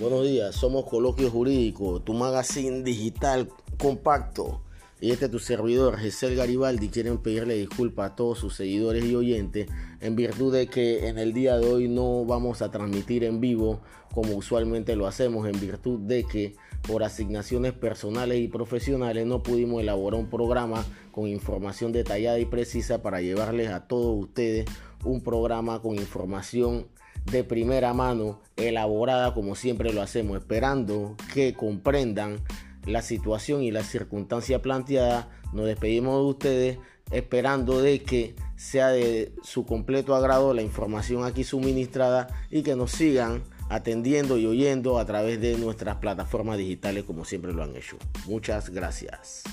Buenos días, somos Coloquio Jurídico, tu magazine digital compacto. Y este tu servidor, Giselle Garibaldi, quieren pedirle disculpas a todos sus seguidores y oyentes en virtud de que en el día de hoy no vamos a transmitir en vivo como usualmente lo hacemos, en virtud de que por asignaciones personales y profesionales no pudimos elaborar un programa con información detallada y precisa para llevarles a todos ustedes un programa con información de primera mano, elaborada como siempre lo hacemos, esperando que comprendan la situación y la circunstancia planteada. Nos despedimos de ustedes esperando de que sea de su completo agrado la información aquí suministrada y que nos sigan atendiendo y oyendo a través de nuestras plataformas digitales como siempre lo han hecho. Muchas gracias.